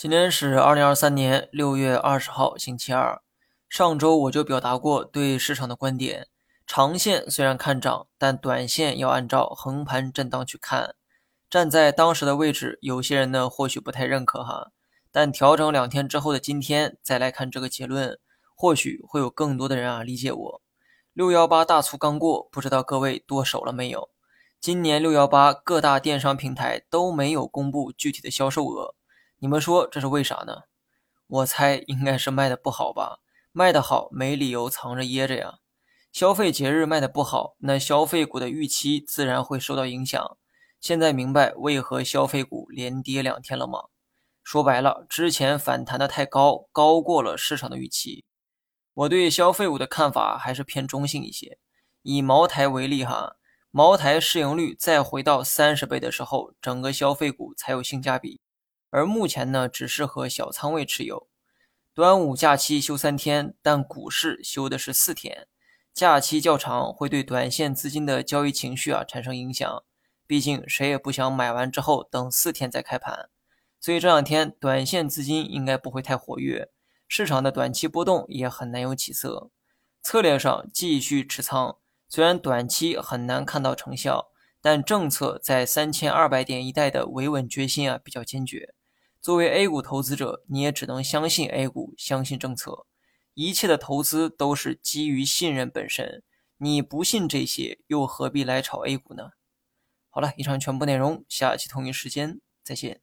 今天是二零二三年六月二十号，星期二。上周我就表达过对市场的观点：长线虽然看涨，但短线要按照横盘震荡去看。站在当时的位置，有些人呢或许不太认可哈，但调整两天之后的今天再来看这个结论，或许会有更多的人啊理解我。六幺八大促刚过，不知道各位剁手了没有？今年六幺八各大电商平台都没有公布具体的销售额。你们说这是为啥呢？我猜应该是卖的不好吧？卖的好没理由藏着掖着呀。消费节日卖的不好，那消费股的预期自然会受到影响。现在明白为何消费股连跌两天了吗？说白了，之前反弹的太高，高过了市场的预期。我对消费股的看法还是偏中性一些。以茅台为例哈，茅台市盈率再回到三十倍的时候，整个消费股才有性价比。而目前呢，只适合小仓位持有。端午假期休三天，但股市休的是四天，假期较长会对短线资金的交易情绪啊产生影响。毕竟谁也不想买完之后等四天再开盘，所以这两天短线资金应该不会太活跃，市场的短期波动也很难有起色。策略上继续持仓，虽然短期很难看到成效，但政策在三千二百点一带的维稳决心啊比较坚决。作为 A 股投资者，你也只能相信 A 股，相信政策。一切的投资都是基于信任本身。你不信这些，又何必来炒 A 股呢？好了，以上全部内容，下期同一时间再见。